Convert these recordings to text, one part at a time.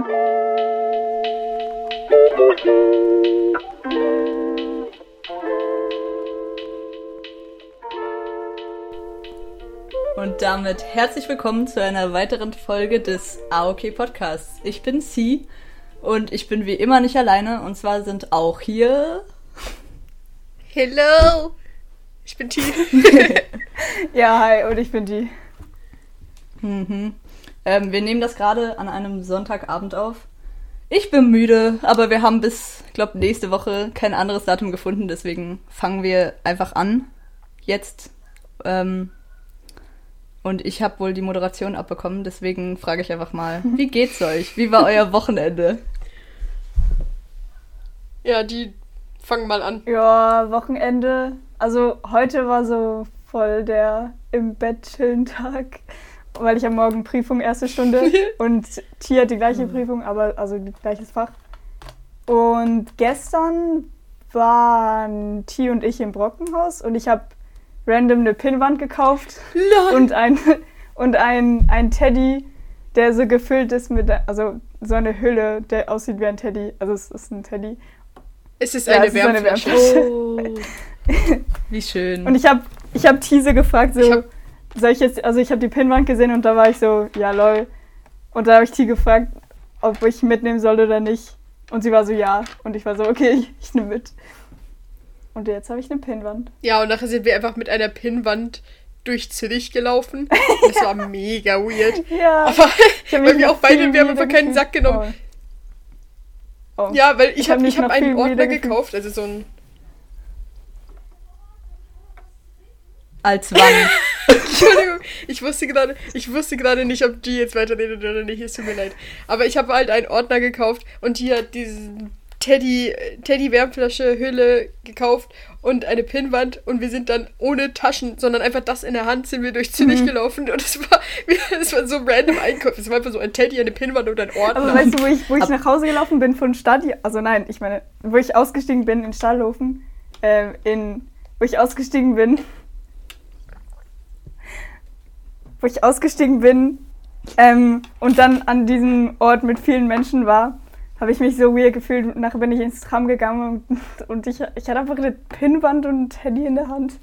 Und damit herzlich willkommen zu einer weiteren Folge des AOK Podcasts. Ich bin Sie und ich bin wie immer nicht alleine. Und zwar sind auch hier. Hello! Ich bin T. ja, hi, und ich bin die. Mhm. Ähm, wir nehmen das gerade an einem Sonntagabend auf. Ich bin müde, aber wir haben bis, ich glaube, nächste Woche kein anderes Datum gefunden, deswegen fangen wir einfach an. Jetzt. Ähm, und ich habe wohl die Moderation abbekommen, deswegen frage ich einfach mal, wie geht's euch? Wie war euer Wochenende? Ja, die fangen mal an. Ja, Wochenende. Also heute war so voll der im Bett chillen Tag, weil ich am Morgen Prüfung erste Stunde und Tia hat die gleiche mhm. Prüfung, aber also gleiches Fach. Und gestern waren Tia und ich im Brockenhaus und ich habe random eine Pinnwand gekauft Lol. und ein und ein, ein Teddy, der so gefüllt ist mit also so eine Hülle, der aussieht wie ein Teddy. Also es ist ein Teddy. Es ist eine, ja, Wärmflasche. Oh. wie schön. Und ich habe ich hab Tease gefragt, so, soll ich jetzt, also ich habe die Pinnwand gesehen und da war ich so, ja lol. Und da habe ich T gefragt, ob ich mitnehmen soll oder nicht. Und sie war so, ja. Und ich war so, okay, ich, ich nehme mit. Und jetzt habe ich eine Pinnwand. Ja, und nachher sind wir einfach mit einer Pinnwand durch Zürich gelaufen. Das war mega weird. Ja. Aber weil wir auch beide, wir haben einfach keinen Sack genommen. Oh. Oh. Ja, weil ich, ich habe hab, hab einen Ordner gekauft, also so ein. Als wann? Entschuldigung, ich wusste gerade, ich wusste gerade nicht, ob die jetzt weiterredet oder nicht. Es tut mir leid. Aber ich habe halt einen Ordner gekauft und die hat diesen Teddy, Teddy Wärmflasche, Hülle gekauft und eine Pinnwand und wir sind dann ohne Taschen, sondern einfach das in der Hand sind wir durch Zürich mhm. gelaufen und es war, es war so random Einkauf. Es war einfach so ein Teddy, eine Pinnwand und ein Ordner. Aber weißt du, wo ich, wo ich nach Hause gelaufen bin von Stadi, also nein, ich meine, wo ich ausgestiegen bin in Stahlhofen, äh, in, wo ich ausgestiegen bin, wo ich ausgestiegen bin ähm, und dann an diesem Ort mit vielen Menschen war, habe ich mich so weird gefühlt. Nachher bin ich ins Tram gegangen und, und ich, ich hatte einfach eine Pinnwand und ein Teddy in der Hand.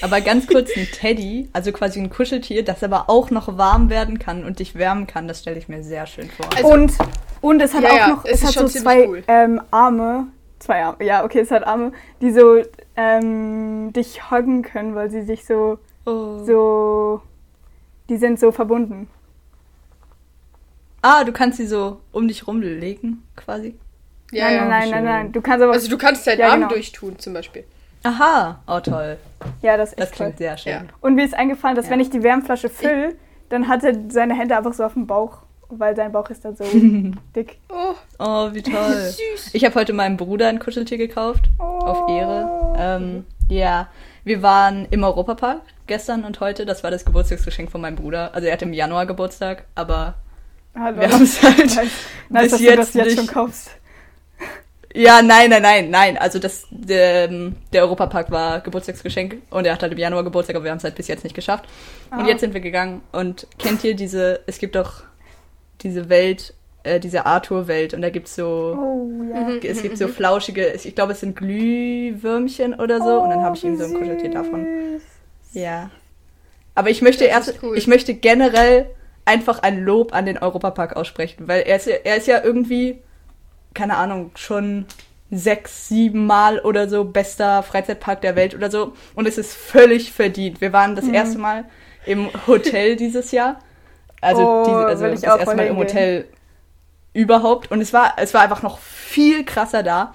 Aber ganz kurz, ein Teddy, also quasi ein Kuscheltier, das aber auch noch warm werden kann und dich wärmen kann, das stelle ich mir sehr schön vor. Also, und, und es hat ja, auch noch, es, es hat so zwei cool. ähm, Arme, zwei Arme, ja, okay, es hat Arme, die so ähm, dich huggen können, weil sie sich so, oh. so, die sind so verbunden. Ah, du kannst sie so um dich rumlegen, quasi. Ja, nein, ja, nein, nein, nein, Du kannst aber. Also du kannst deinen ja, Arm genau. durchtun, zum Beispiel. Aha, oh toll. Ja, das ist Das klingt toll. sehr schön. Ja. Und mir ist eingefallen, dass ja. wenn ich die Wärmflasche fülle, dann hat er seine Hände einfach so auf dem Bauch, weil sein Bauch ist dann so dick. Oh. oh, wie toll. Süß. Ich habe heute meinem Bruder ein Kuscheltier gekauft. Oh. Auf Ehre. Ähm, ja, wir waren im Europapark gestern und heute. Das war das Geburtstagsgeschenk von meinem Bruder. Also er hat im Januar Geburtstag, aber Hallo. Wir haben es halt nice, nice, dass jetzt du das jetzt schon kaufst. Ja, nein, nein, nein, nein. Also das, der, der Europapark war Geburtstagsgeschenk und er hat halt im Januar Geburtstag, aber wir haben es halt bis jetzt nicht geschafft. Ah. Und jetzt sind wir gegangen und kennt ihr diese, es gibt doch diese Welt, äh, diese Arthur-Welt und da gibt's so, oh, ja. es gibt so flauschige, ich glaube es sind Glühwürmchen oder so oh, und dann habe ich ihm so ein Kuscheltier davon. Ja. Aber ich möchte erst, cool. ich möchte generell einfach ein Lob an den Europapark aussprechen, weil er ist, er ist ja irgendwie, keine Ahnung, schon sechs, sieben Mal oder so bester Freizeitpark der Welt oder so. Und es ist völlig verdient. Wir waren das mhm. erste Mal im Hotel dieses Jahr. Also, oh, diese, also das erste Mal im Hotel überhaupt. Und es war, es war einfach noch viel krasser da.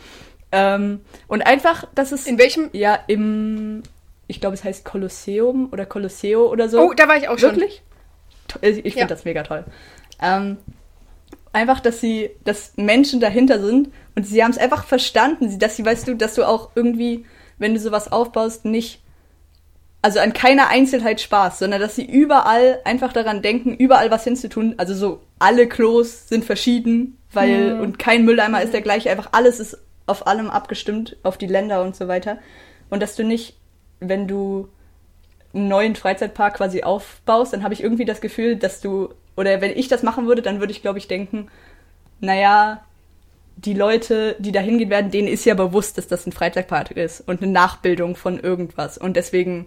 Ähm, und einfach, dass es. In welchem? Ja, im. Ich glaube, es heißt Kolosseum oder Kolosseo oder so. Oh, da war ich auch schon. Wirklich? Ich finde ja. das mega toll. Ähm, einfach, dass sie, dass Menschen dahinter sind und sie haben es einfach verstanden, dass sie, weißt du, dass du auch irgendwie, wenn du sowas aufbaust, nicht, also an keiner Einzelheit Spaß, sondern dass sie überall einfach daran denken, überall was hinzutun. Also so, alle Klos sind verschieden, weil, mhm. und kein Mülleimer ist der gleiche, einfach alles ist auf allem abgestimmt, auf die Länder und so weiter. Und dass du nicht, wenn du einen neuen Freizeitpark quasi aufbaust, dann habe ich irgendwie das Gefühl, dass du oder wenn ich das machen würde, dann würde ich, glaube ich, denken, naja, die Leute, die da hingehen werden, denen ist ja bewusst, dass das ein Freizeitpark ist und eine Nachbildung von irgendwas. Und deswegen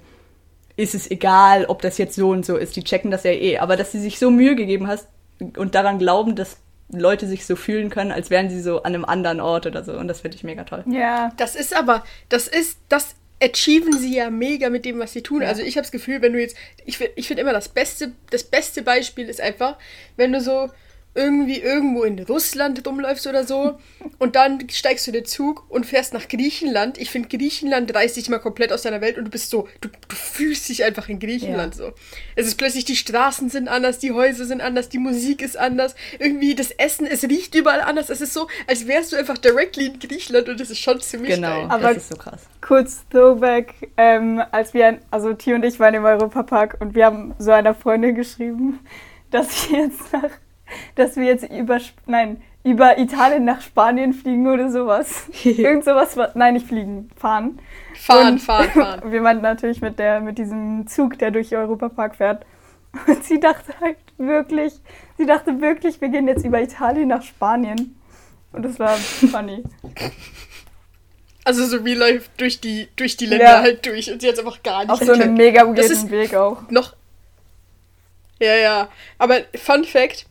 ist es egal, ob das jetzt so und so ist. Die checken das ja eh. Aber dass sie sich so Mühe gegeben hast und daran glauben, dass Leute sich so fühlen können, als wären sie so an einem anderen Ort oder so. Und das finde ich mega toll. Ja. Das ist aber, das ist, das achieven sie ja mega mit dem, was sie tun. Ja. Also ich habe das Gefühl, wenn du jetzt, ich, ich finde immer das beste, das beste Beispiel ist einfach, wenn du so irgendwie irgendwo in Russland rumläufst oder so und dann steigst du in den Zug und fährst nach Griechenland. Ich finde, Griechenland reißt dich mal komplett aus deiner Welt und du bist so, du, du fühlst dich einfach in Griechenland so. Es ist plötzlich, die Straßen sind anders, die Häuser sind anders, die Musik ist anders, irgendwie das Essen, es riecht überall anders. Es ist so, als wärst du einfach directly in Griechenland und das ist schon ziemlich Genau, geil. Aber- das ist so krass. kurz Throwback, ähm, als wir, also T und ich waren im Europapark und wir haben so einer Freundin geschrieben, dass wir jetzt nach, dass wir jetzt über, nein, über Italien nach Spanien fliegen oder sowas. Irgend sowas, nein, nicht fliegen, fahren. Fahren, Und fahren, fahren. Wir meinten natürlich mit der, mit diesem Zug, der durch den Europapark fährt. Und sie dachte halt wirklich, sie dachte wirklich, wir gehen jetzt über Italien nach Spanien. Und das war funny. Also so real life durch die, durch die Länder Ja. halt durch und sie hat einfach gar nicht Auf so einem mega weirden Weg auch. noch. Ja, ja. Aber Fun Fact: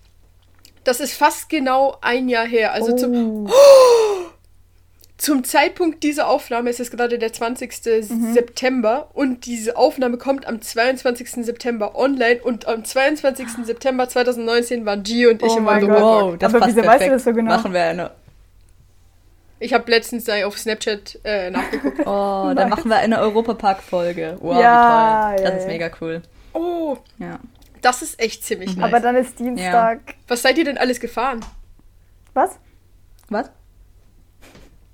Das ist fast genau ein Jahr her. Also zum, Oh. zum Zeitpunkt dieser Aufnahme ist es gerade der 20. Mhm. September und diese Aufnahme kommt am 22. September online und am 22. September 2019 waren G und ich Oh im Europapark. Wow, das Aber passt wieso weißt du perfekt. das so genau? Machen wir eine, Ich habe letztens da auf Snapchat äh, nachgeguckt. oh, dann Nice. machen wir eine Europapark-Folge. Wow, Ja, wie toll. Das ja, ist ja. mega cool. Oh, Ja. Das ist echt ziemlich nice. Aber dann ist Dienstag. Was seid ihr denn alles gefahren? Was? Was?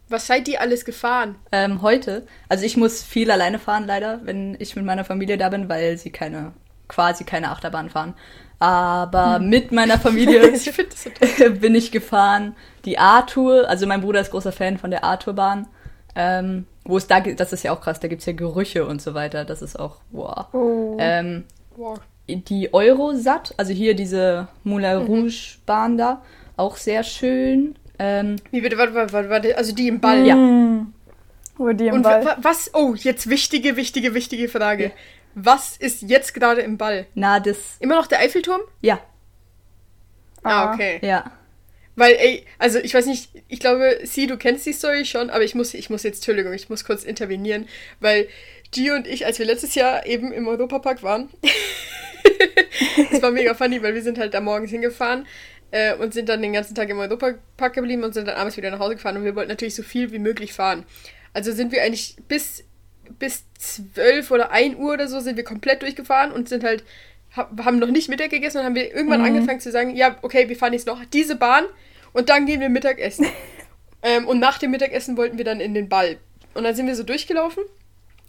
Was seid ihr alles gefahren? Ähm, heute, also ich muss viel alleine fahren, leider, wenn ich mit meiner Familie da bin, weil sie keine, quasi keine Achterbahn fahren. Aber mit meiner Familie ich so bin ich gefahren. Die A-Tour, also mein Bruder ist großer Fan von der A-Tour-Bahn. Ähm, wo es da, gibt- das ist ja auch krass, da gibt's ja Gerüche und so weiter. Das ist auch, wow. Oh. Ähm, Wow. Die Eurosat, also hier diese Moulin Mhm. Rouge Bahn da, auch sehr schön. Ähm, Wie bitte, warte, warte, warte, warte, also die im Ball. Ja. Mm. Wo die im Und Ball. wa- was? Oh, jetzt wichtige, wichtige, wichtige Frage. Was ist jetzt gerade im Ball? na, das, Immer noch der Eiffelturm? ja, Ah, Ah. okay. ja. Weil, ey, also ich weiß nicht, ich glaube, sie, du kennst die Story schon, aber ich muss, ich muss jetzt, Entschuldigung, ich muss kurz intervenieren, weil G und ich, als wir letztes Jahr eben im Europapark waren, das war mega funny, weil wir sind halt da morgens hingefahren äh, und sind dann den ganzen Tag im Europapark geblieben und sind dann abends wieder nach Hause gefahren und wir wollten natürlich so viel wie möglich fahren. Also sind wir eigentlich bis, bis 12 oder 1 Uhr oder so sind wir komplett durchgefahren und sind halt, ha- haben noch nicht Mittag gegessen und haben wir irgendwann angefangen zu sagen, ja, okay, wir fahren jetzt noch diese Bahn und dann gehen wir Mittagessen. ähm, und nach dem Mittagessen wollten wir dann in den Ball. Und dann sind wir so durchgelaufen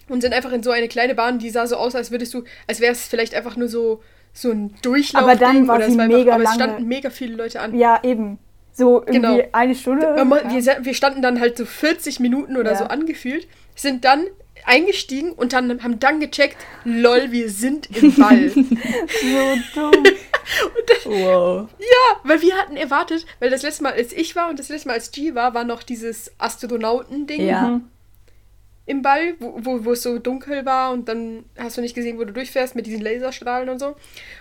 und sind einfach in so eine kleine Bahn, die sah so aus, als würdest du, als wäre es vielleicht einfach nur so, so ein Durchlauf. Aber dann war oder sie es einfach, mega aber es lange. standen mega viele Leute an. Ja, eben. So irgendwie Genau. eine Stunde. Wir, ja. wir, standen dann halt so 40 Minuten oder Ja. so angefühlt, sind dann eingestiegen und dann haben dann gecheckt, lol, wir sind im Ball. so dumm. Wow. ja, weil wir hatten erwartet, weil das letzte Mal, als ich war und das letzte Mal, als G war, war noch dieses Astronauten-Ding Ja. Im Ball, wo, wo, wo es so dunkel war und dann hast du nicht gesehen, wo du durchfährst mit diesen Laserstrahlen und so.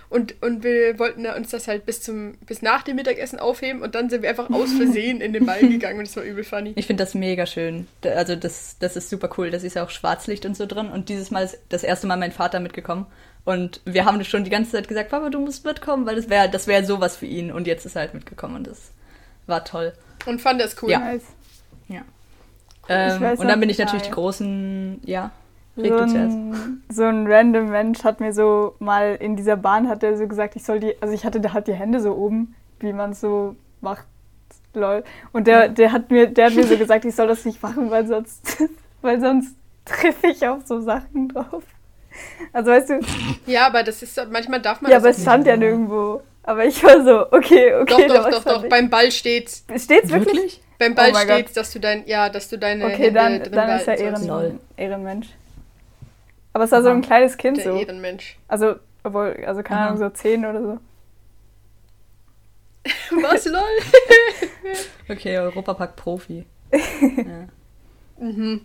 Und, und wir wollten uns das halt bis zum bis nach dem Mittagessen aufheben und dann sind wir einfach aus Versehen in den Ball gegangen und das war übel funny. Ich finde das mega schön. Also das, das ist super cool. Das ist ja auch Schwarzlicht und so drin. Und dieses Mal ist das erste Mal mein Vater mitgekommen. Und wir haben schon die ganze Zeit gesagt, Papa, du musst mitkommen, weil das wäre das wär sowas für ihn. Und jetzt ist er halt mitgekommen und das war toll. Und fand das cool. Ja. Nice. Ja. Ähm, weiß und dann bin ich natürlich die großen, ja, So ein, so ein random Mensch hat mir so mal in dieser Bahn hat er so gesagt, ich soll die, also ich hatte da halt die Hände so oben, wie man es so macht, lol. Und der, der hat mir, der hat mir so gesagt, ich soll das nicht machen, weil sonst, weil sonst treffe ich auf so Sachen drauf. Also weißt du, Ja, aber das ist manchmal darf man ja, das aber es stand ja Ja. nirgendwo. Aber ich war so, okay, Doch, okay, doch, doch, doch. nicht. Beim Ball steht's. Steht's wirklich? Wirklich? Beim Ball Oh steht's, Gott. dass du dein, ja, dass du deine Okay, Hände dann, drin dann ist er. Ehren, Ehrenmensch. Aber es war so ein kleines Kind Der so. Ehrenmensch. Also, obwohl, also keine. Ahnung, so zehn oder so. Was, lol? Okay, Europapark Profi. ja. mhm.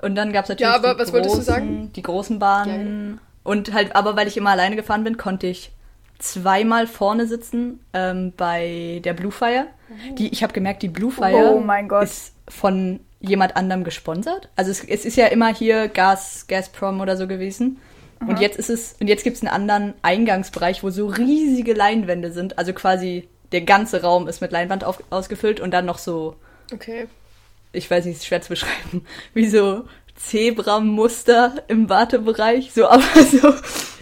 Und dann gab es natürlich Ja, aber die, was großen, wolltest du sagen? die großen Bahnen. Und halt, aber weil ich immer alleine gefahren bin, konnte ich zweimal vorne sitzen ähm, bei der Blue Fire. Die, ich habe gemerkt, die Blue Fire Oh mein Gott. ist von jemand anderem gesponsert. Also es, es ist ja immer hier Gas, Gazprom oder so gewesen. Und jetzt ist es, und jetzt gibt es einen anderen Eingangsbereich, wo so riesige Leinwände sind. Also quasi der ganze Raum ist mit Leinwand auf, ausgefüllt und dann noch so Okay. ich weiß nicht, ist schwer zu beschreiben, wie so Zebramuster im Wartebereich, so aber so,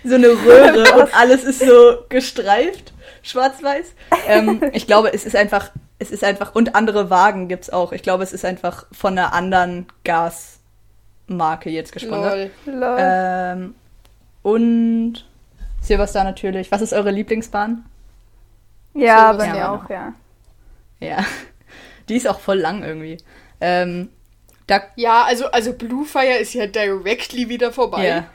so eine Röhre und alles ist so gestreift, schwarz-weiß. Ähm, ich glaube, es ist einfach, es ist einfach, und andere Wagen gibt's auch. Ich glaube, es ist einfach von einer anderen Gasmarke jetzt gesponsert. Lol. Lol. Ähm, und Silverstar natürlich. Was ist eure Lieblingsbahn? ja, bei mir auch. ja. Ja, die ist auch voll lang irgendwie. Ähm, Ja, also, also Blue Fire ist ja directly wieder vorbei. ja.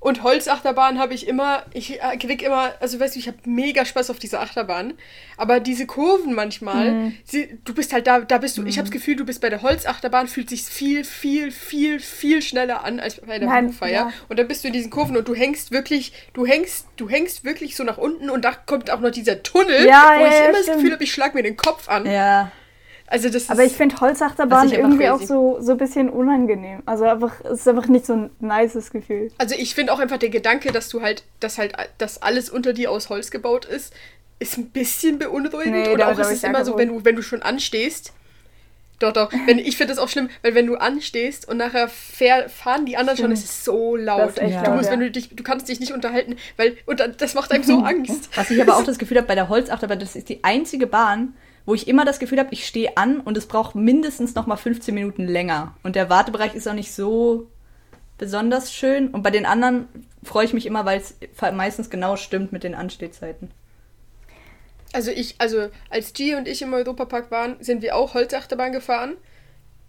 Und Holzachterbahn habe ich immer, ich äh, krieg immer, also weißt du, ich habe mega Spaß auf dieser Achterbahn. Aber diese Kurven manchmal, Mhm. sie, du bist halt da, da bist du, ich habe das Gefühl, du bist bei der Holzachterbahn, fühlt sich viel, viel, viel, viel schneller an als bei der Fire. ja. Und dann bist du in diesen Kurven und du hängst wirklich, du hängst, du hängst wirklich so nach unten und da kommt auch noch dieser Tunnel, Ja, wo ja, ich immer das. Gefühl habe, ich schlag mir den Kopf an. Ja, Also das ist. Aber ich finde Holzachterbahn irgendwie auch so, so ein bisschen unangenehm. Also einfach, es ist einfach nicht so ein nices Gefühl. Also ich finde auch einfach der Gedanke, dass du halt, dass halt, dass alles unter dir aus Holz gebaut ist, ist ein bisschen beunruhigend. Nee, und da auch ist es immer so, wenn du, wenn du schon anstehst. Doch, doch. Wenn, ich finde das auch schlimm, weil wenn du anstehst und nachher fahr, fahren die anderen schon, Stimmt. es ist so laut. Das ist du laut, musst, ja. wenn du dich, du kannst dich nicht unterhalten, weil und dann- das macht einem so Angst. Was ich aber auch das Gefühl habe bei der Holzachterbahn, das ist die einzige Bahn, wo ich immer das Gefühl habe, ich stehe an und es braucht mindestens noch mal 15 Minuten länger. Und der Wartebereich ist auch nicht so besonders schön. Und bei den anderen freue ich mich immer, weil es meistens genau stimmt mit den Anstehzeiten. Also ich, also als G und ich im Europapark waren, sind wir auch Holzachterbahn gefahren.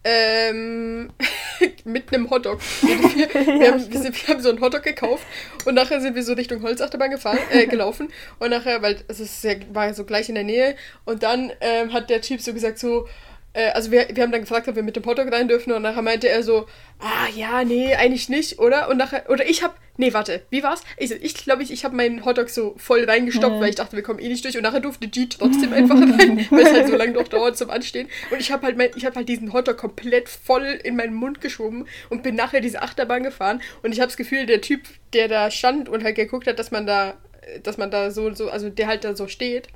Ähm, mit einem Hotdog. Wir, wir, haben, wir, sind, wir haben so einen Hotdog gekauft und nachher sind wir so Richtung Holzachterbahn gefahren, äh, gelaufen. Und nachher, weil es ist ja, war ja so gleich in der Nähe. Und dann ähm, hat der Typ so gesagt, so, äh, also wir, wir haben dann gefragt, ob wir mit dem Hotdog rein dürfen. Und nachher meinte er so, ah ja, nee, eigentlich nicht, oder? Und nachher, oder ich hab, nee, warte, wie war's? Ich glaube, ich, glaub, ich, ich habe meinen Hotdog so voll reingestoppt, weil ich dachte, wir kommen eh nicht durch. Und nachher durfte G trotzdem einfach rein, weil es halt so lange noch dauert zum Anstehen. Und ich habe halt, mein, ich hab halt diesen Hotdog komplett voll in meinen Mund geschoben und bin nachher diese Achterbahn gefahren. Und ich habe das Gefühl, der Typ, der da stand und halt geguckt hat, dass man da, dass man da so, so, also der halt da so steht,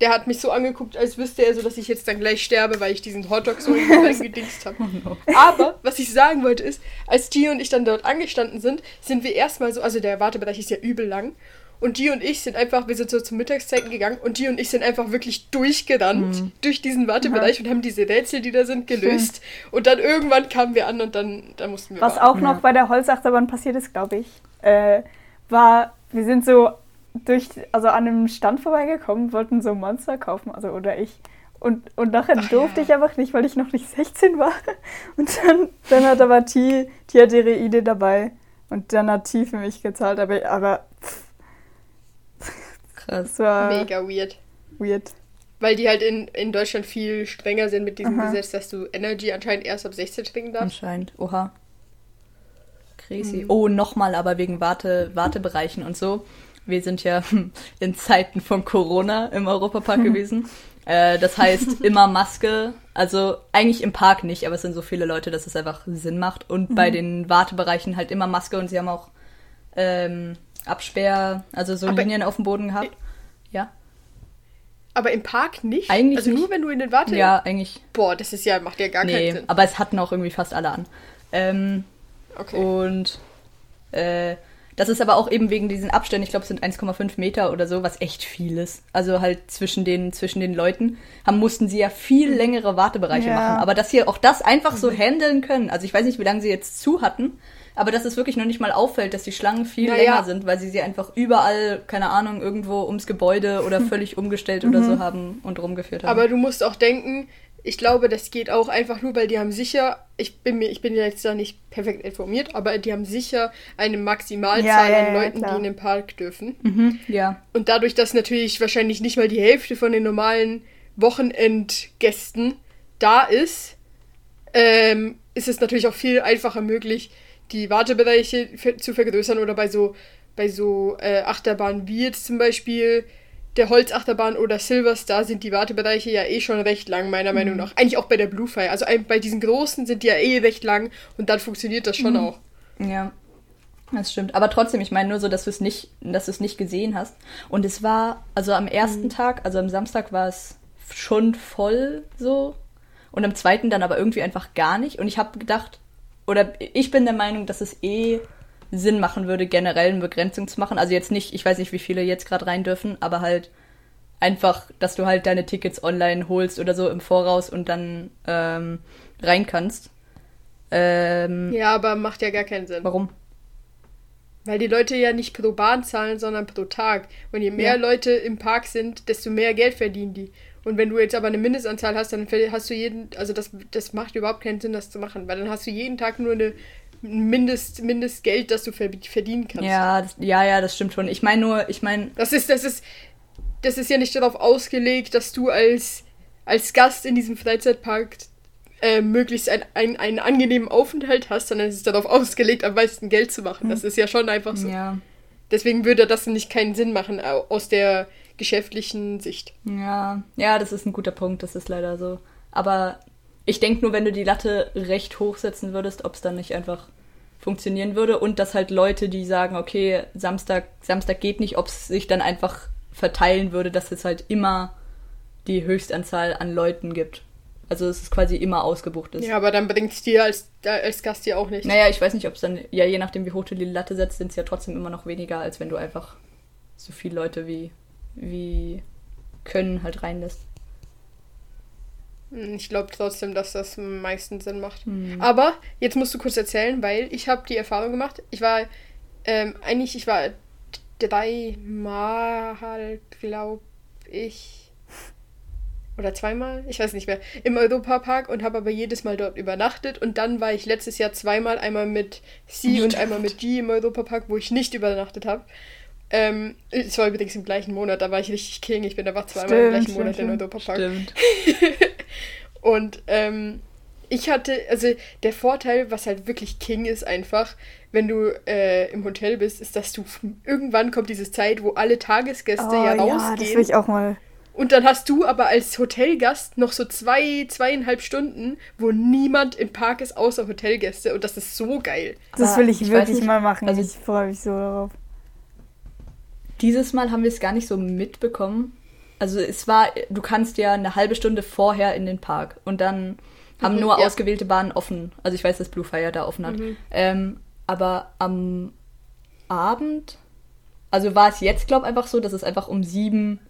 der hat mich so angeguckt, als wüsste er so, dass ich jetzt dann gleich sterbe, weil ich diesen Hotdog so in mich reingedingst habe. Aber, was ich sagen wollte ist, als G und ich dann dort angestanden sind, sind wir erstmal so, also der Wartebereich ist ja übel lang. Und G und ich sind einfach, wir sind so zum Mittagszeiten gegangen und G und ich sind einfach wirklich durchgerannt durch diesen Wartebereich und haben diese Rätsel, die da sind, gelöst. Und dann irgendwann kamen wir an und dann, dann mussten wir Was warten. auch noch bei der Holzachterbahn passiert ist, glaube ich, äh, war, wir sind so durch, also an einem Stand vorbeigekommen, wollten so Monster kaufen, also oder ich. Und, und nachher Ach durfte ja. ich einfach nicht, weil ich noch nicht 16 war. Und dann, dann hat aber T, T hat ihre Idee dabei. Und dann hat T für mich gezahlt, aber, aber pff, Krass. das war Mega weird. weird. Weil die halt in, in Deutschland viel strenger sind mit diesem Aha. Gesetz, dass du Energy anscheinend erst ab 16 trinken darfst. Anscheinend. Oha. Crazy. Mhm. Oh, nochmal aber wegen Warte, Wartebereichen und so. Wir sind ja in Zeiten von Corona im Europapark gewesen. Äh, das heißt, immer Maske. Also eigentlich im Park nicht, aber es sind so viele Leute, dass es einfach Sinn macht. Und bei den Wartebereichen halt immer Maske und sie haben auch ähm, Absperr, also so Aber- Linien auf dem Boden gehabt. Ja. Aber im Park nicht? Eigentlich Also nur nicht. wenn du in den Warte... Ja, eigentlich. Boah, das ist ja, macht ja gar keinen Nee, Sinn. aber es hatten auch irgendwie fast alle an. Ähm, Okay. Und äh, das ist aber auch eben wegen diesen Abständen, ich glaube, es sind 1,5 Meter oder so, was echt viel ist. Also halt zwischen den, zwischen den Leuten haben, mussten sie ja viel längere Wartebereiche Ja. machen. Aber dass sie auch das einfach so handeln können. Also ich weiß nicht, wie lange sie jetzt zu hatten, aber dass es wirklich noch nicht mal auffällt, dass die Schlangen viel Naja. länger sind, weil sie sie einfach überall, keine Ahnung, irgendwo ums Gebäude oder völlig umgestellt oder so haben und rumgeführt haben. Aber du musst auch denken, ich glaube, das geht auch einfach nur, weil die haben sicher, ich bin mir, ich bin jetzt da nicht perfekt informiert, aber die haben sicher eine Maximalzahl Ja, ja, an Leuten, klar. die in den Park dürfen. Mhm, ja. Und dadurch, dass natürlich wahrscheinlich nicht mal die Hälfte von den normalen Wochenendgästen da ist, ähm, ist es natürlich auch viel einfacher möglich, die Wartebereiche zu vergrößern oder bei so, bei so äh, Achterbahnen wie jetzt zum Beispiel der Holzachterbahn oder Silverstar sind die Wartebereiche ja eh schon recht lang, meiner Meinung nach. Eigentlich auch bei der Bluefire. Also ein- bei diesen großen sind die ja eh recht lang und dann funktioniert das schon auch. Ja, das stimmt. Aber trotzdem, ich meine nur so, dass du es nicht, dass du es nicht gesehen hast. Und es war, also am ersten Tag, also am Samstag war es schon voll so. Und am zweiten dann aber irgendwie einfach gar nicht. Und ich habe gedacht, oder ich bin der Meinung, dass es eh Sinn machen würde, generell eine Begrenzung zu machen. Also jetzt nicht, ich weiß nicht, wie viele jetzt gerade rein dürfen, aber halt einfach, dass du halt deine Tickets online holst oder so im Voraus und dann ähm, rein kannst. Ähm, Ja, aber macht ja gar keinen Sinn. Warum? Weil die Leute ja nicht pro Bahn zahlen, sondern pro Tag. Und je mehr Ja. Leute im Park sind, desto mehr Geld verdienen die. Und wenn du jetzt aber eine Mindestanzahl hast, dann hast du jeden, also das, das macht überhaupt keinen Sinn, das zu machen, weil dann hast du jeden Tag nur eine Mindest, Mindestgeld, das du ver verdienen kannst. Ja, das, ja, ja, das stimmt schon. Ich meine nur, ich meine, Das ist, das ist, das ist ja nicht darauf ausgelegt, dass du als, als Gast in diesem Freizeitpark äh, möglichst ein, ein, einen angenehmen Aufenthalt hast, sondern es ist darauf ausgelegt, am meisten Geld zu machen. Das ist ja schon einfach so. ja, Deswegen würde das nicht keinen Sinn machen au- aus der geschäftlichen Sicht. ja, ja, das ist ein guter Punkt, das ist leider so. Aber ich denke nur, wenn du die Latte recht hoch setzen würdest, ob es dann nicht einfach funktionieren würde und dass halt Leute, die sagen, okay, Samstag, Samstag geht nicht, ob es sich dann einfach verteilen würde, dass es halt immer die Höchstanzahl an Leuten gibt. Also dass es quasi immer ausgebucht ist. Ja, aber dann bringt es dir als, als Gast ja auch nicht. Naja, ich weiß nicht, ob es dann, ja, je nachdem, wie hoch du die Latte setzt, sind es ja trotzdem immer noch weniger, als wenn du einfach so viele Leute wie, wie können halt reinlässt. Hm, Ich glaube trotzdem, dass das am meisten Sinn macht. Hm. Aber jetzt musst du kurz erzählen, weil ich habe die Erfahrung gemacht. Ich war ähm, eigentlich, ich war dreimal, glaube ich, oder zweimal, ich weiß nicht mehr, im Europapark und habe aber jedes Mal dort übernachtet. Und dann war ich letztes Jahr zweimal, einmal mit Sie und einmal mit G im Europapark, wo ich nicht übernachtet habe. Ähm, es war übrigens im gleichen Monat, da war ich richtig King. Ich bin einfach zweimal im Stimmt, gleichen stimmt, Monat in stimmt. Europapark. Stimmt. Und ähm, ich hatte, also der Vorteil, was halt wirklich King ist einfach, wenn du äh, im Hotel bist, ist, dass du irgendwann kommt diese Zeit, wo alle Tagesgäste Oh, ja ja, das rausgehen. will ich auch mal. und dann hast du aber als Hotelgast noch so zwei, zweieinhalb Stunden, wo niemand im Park ist, außer Hotelgäste. Und das ist so geil. Das Aber will ich, ich wirklich nicht, mal machen. also- ich freue mich so darauf. Dieses Mal haben wir es gar nicht so mitbekommen. Also es war, du kannst ja eine halbe Stunde vorher in den Park und dann haben Mhm, nur ja. ausgewählte Bahnen offen. Also ich weiß, dass Blue Fire da offen hat. Mhm. Ähm, aber am Abend, also war es jetzt, glaube ich, einfach so, dass es einfach um sieben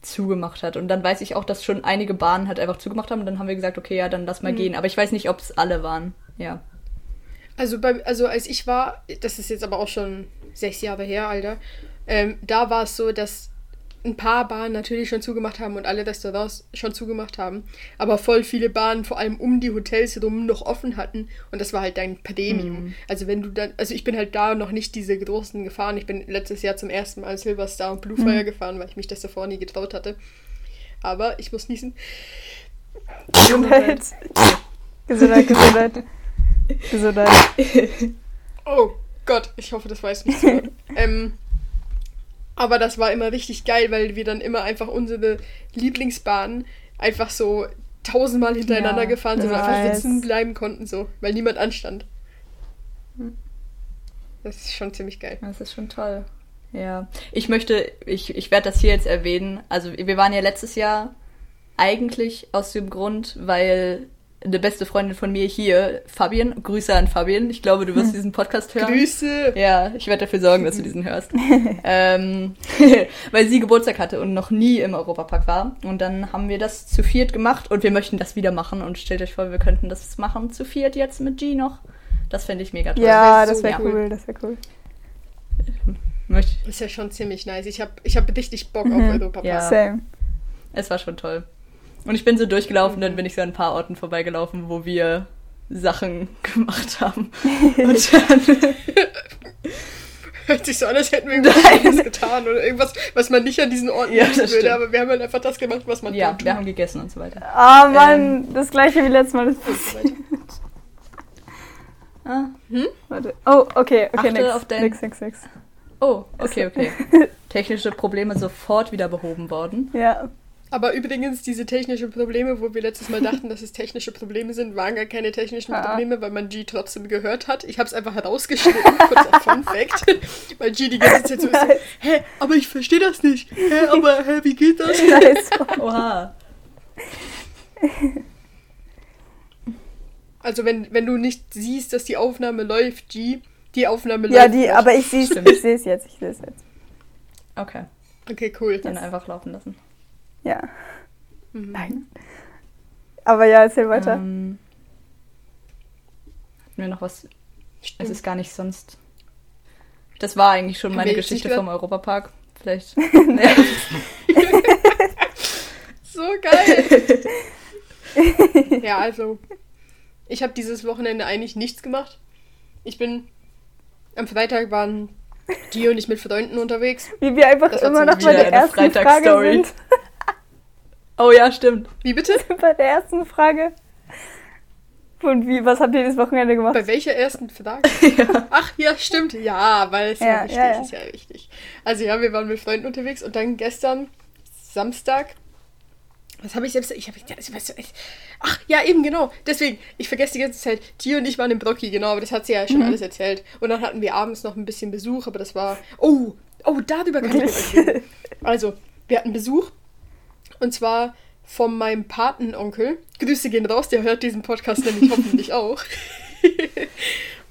zugemacht hat. Und dann weiß ich auch, dass schon einige Bahnen halt einfach zugemacht haben. Und dann haben wir gesagt, okay, ja, dann lass mal Mhm. gehen. Aber ich weiß nicht, ob es alle waren. Ja. Also, bei, also als ich war, das ist jetzt aber auch schon sechs Jahre her, Alter, ähm, da war es so, dass ein paar Bahnen natürlich schon zugemacht haben und alle Restaurants schon zugemacht haben, aber voll viele Bahnen vor allem um die Hotels herum noch offen hatten und das war halt dein Premium. Also wenn du dann, also ich bin halt da noch nicht diese großen gefahren, ich bin letztes Jahr zum ersten Mal Silverstar und Bluefire gefahren, weil ich mich das davor nie getraut hatte. Aber ich muss niesen. Gesundheit. Gesundheit, Gesundheit. Gesundheit. Oh Gott, ich hoffe, das weiß nicht hören. ähm, aber das war immer richtig geil, weil wir dann immer einfach unsere Lieblingsbahnen einfach so tausendmal hintereinander Ja, gefahren sind und einfach sitzen bleiben konnten, so, weil niemand anstand. Das ist schon ziemlich geil. Das ist schon toll. Ja. Ich möchte, ich, ich werde das hier jetzt erwähnen. Also wir waren ja letztes Jahr eigentlich aus dem Grund, weil eine beste Freundin von mir hier, Fabian, Grüße an Fabian. Ich glaube, du wirst diesen Podcast hören. Grüße! Ja, ich werde dafür sorgen, dass du diesen hörst. ähm, weil sie Geburtstag hatte und noch nie im Europapark war. Und dann haben wir das zu viert gemacht und wir möchten das wieder machen. Und stellt euch vor, wir könnten das machen zu viert jetzt mit G noch. Das fände ich mega toll. Ja, das so wäre cool. cool, das wäre cool. Möchte, Das ist ja schon ziemlich nice. Ich habe ich hab richtig Bock auf Mhm. Europapark. Ja. Same. es war schon toll. Und ich bin so durchgelaufen, dann bin ich so an ein paar Orten vorbeigelaufen, wo wir Sachen gemacht haben. Und dann Hört sich so an, als hätten wir irgendwas getan oder irgendwas, was man nicht an diesen Orten Ja, das würde. stimmt. Aber wir haben halt einfach das gemacht, was man ja, dort wir haben gegessen und so weiter. Ah, Mann, das gleiche wie letztes Mal. Das tut. Ah. Warte. Oh, okay, okay, Achte nix. auf dein- nix, nix, nix. Oh, okay, okay. Technische Probleme sofort wieder behoben worden. Ja. Aber übrigens, diese technischen Probleme, wo wir letztes Mal dachten, dass es technische Probleme sind, waren gar keine technischen. Probleme, weil man G trotzdem gehört hat. Ich habe es einfach herausgeschnitten, kurzer Fun Fact. weil G die ganze Zeit so ist, so, hä, aber ich verstehe das nicht. Hä, aber hä, wie geht das? Nice. Oha. Also wenn, wenn du nicht siehst, dass die Aufnahme läuft, G, die Aufnahme Ja, läuft. die, nicht. aber ich sehe Stimmt. ich sehe es jetzt, ich sehe es jetzt. Okay, Okay, cool. dann einfach laufen lassen. Ja. Mhm. Nein. Aber ja, erzähl weiter. Ähm, hatten wir noch was? Es Stimmt. ist gar nicht sonst. Das war eigentlich schon meine Geschichte vom Europapark. Vielleicht. So geil. ja, also, ich habe dieses Wochenende eigentlich nichts gemacht. Ich bin, am Freitag waren die und ich mit Freunden unterwegs. Wie wir einfach immer noch bei der ersten Frage sind. Oh ja, stimmt. Wie bitte? bei der ersten Frage. Und wie, was habt ihr das Wochenende gemacht? Bei welcher ersten Frage? Ach ja, stimmt. Ja, weil es ja, Ja, wichtig ja, ja. ist ja wichtig. Also ja, wir waren mit Freunden unterwegs und dann gestern Samstag. Was habe ich selbst? Ich habe ich, weißt du, ich, Ach ja, eben genau. Deswegen, ich vergesse die ganze Zeit. Tio und ich waren im Brocki, genau, aber das hat sie ja schon alles erzählt. Und dann hatten wir abends noch ein bisschen Besuch, aber das war. Oh, oh, darüber kann ich reden. Also, wir hatten Besuch und zwar von meinem Patenonkel. Grüße gehen raus, der hört diesen Podcast nämlich hoffentlich auch.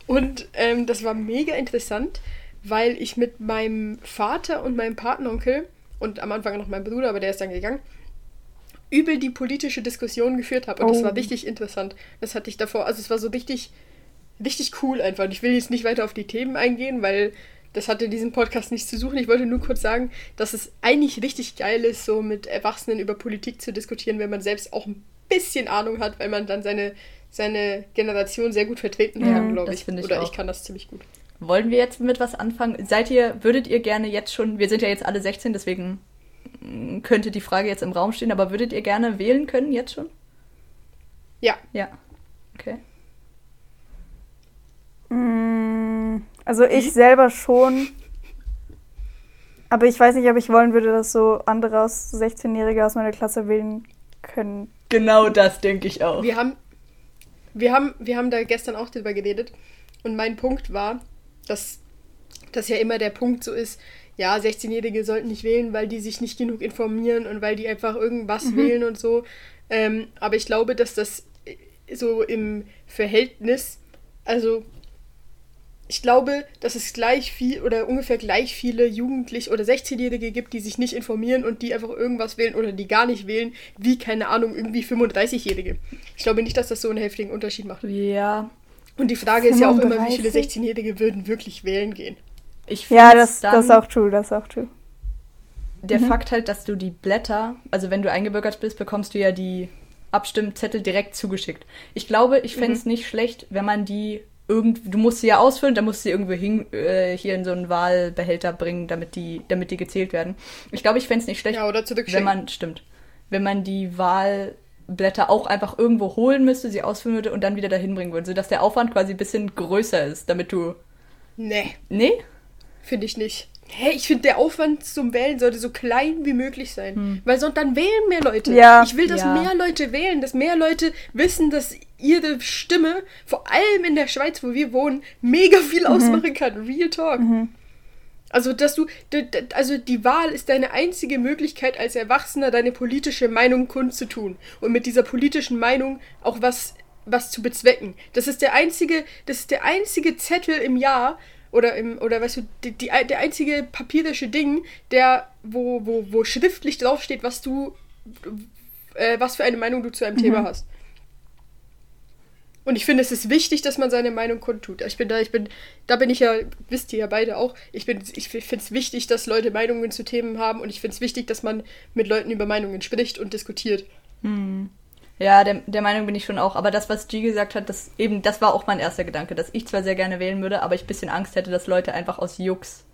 und ähm, das war mega interessant, weil ich mit meinem Vater und meinem Patenonkel und am Anfang noch mein Bruder, aber der ist dann gegangen, übel die politische Diskussion geführt habe. Und das Oh. war richtig interessant. Das hatte ich davor, also es war so richtig, richtig cool einfach. Und ich will jetzt nicht weiter auf die Themen eingehen, weil das hatte in diesem Podcast nichts zu suchen. Ich wollte nur kurz sagen, dass es eigentlich richtig geil ist, so mit Erwachsenen über Politik zu diskutieren, wenn man selbst auch ein bisschen Ahnung hat, weil man dann seine, seine Generation sehr gut vertreten Ja, kann, glaube das ich. finde ich Oder auch. ich kann das ziemlich gut. Wollen wir jetzt mit was anfangen? Seid ihr, würdet ihr gerne jetzt schon, wir sind ja jetzt alle 16, deswegen mm, könnte die Frage jetzt im Raum stehen, aber würdet ihr gerne wählen können jetzt schon? Ja. Ja. Okay. Mm, Also ich selber schon. Aber ich weiß nicht, ob ich wollen würde, dass so andere aus 16-Jährige aus meiner Klasse wählen können. Genau das denke ich auch. Wir haben, wir haben, wir haben da gestern auch drüber geredet. Und mein Punkt war, dass das ja immer der Punkt so ist, ja, 16-Jährige sollten nicht wählen, weil die sich nicht genug informieren und weil die einfach irgendwas wählen und so. Ähm, aber ich glaube, dass das äh, so im Verhältnis, also ich glaube, dass es gleich viel oder ungefähr gleich viele Jugendliche oder 16-Jährige gibt, die sich nicht informieren und die einfach irgendwas wählen oder die gar nicht wählen, wie, keine Ahnung, irgendwie 35-Jährige. Ich glaube nicht, dass das so einen heftigen Unterschied macht. Ja. Und die Frage ist ja auch immer, wie 35? viele 16-Jährige würden wirklich wählen gehen. Ich Ja, das, dann- das ist auch true, das ist auch true. Der Fakt halt, dass du die Blätter, also wenn du eingebürgert bist, bekommst du ja die Abstimmzettel direkt zugeschickt. Ich glaube, ich fände es nicht schlecht, wenn man die irgend, du musst sie ja ausfüllen, dann musst du sie irgendwo hin, äh, hier in so einen Wahlbehälter bringen, damit die, damit die gezählt werden. Ich glaube, ich fände es nicht schlecht, Ja, wenn man, stimmt, wenn man die Wahlblätter auch einfach irgendwo holen müsste, sie ausfüllen würde und dann wieder dahin bringen würde, sodass der Aufwand quasi ein bisschen größer ist, damit du, Nee, nee? finde ich nicht. Hä, ich finde, der Aufwand zum Wählen sollte so klein wie möglich sein. Weil sonst dann wählen mehr Leute. Ja. Ich will, dass Ja. mehr Leute wählen, dass mehr Leute wissen, dass ihre Stimme, vor allem in der Schweiz, wo wir wohnen, mega viel ausmachen kann. Real Talk. Also, dass du, also die Wahl ist deine einzige Möglichkeit als Erwachsener, deine politische Meinung kundzutun und mit dieser politischen Meinung auch was, was zu bezwecken. Das ist der einzige, das ist der einzige Zettel im Jahr oder im, oder weißt du, die, die, der einzige papierische Ding, der, wo, wo, wo schriftlich draufsteht, was du, äh, was für eine Meinung du zu einem Thema hast. Und ich finde, es ist wichtig, dass man seine Meinung kundtut. Ich bin da, ich bin, da bin ich ja, wisst ihr ja beide auch, ich ich finde es wichtig, dass Leute Meinungen zu Themen haben und ich finde es wichtig, dass man mit Leuten über Meinungen spricht und diskutiert. Hm. Ja, der, der Meinung bin ich schon auch. Aber das, was G gesagt hat, das eben, das war auch mein erster Gedanke, dass ich zwar sehr gerne wählen würde, aber ich ein bisschen Angst hätte, dass Leute einfach aus Jux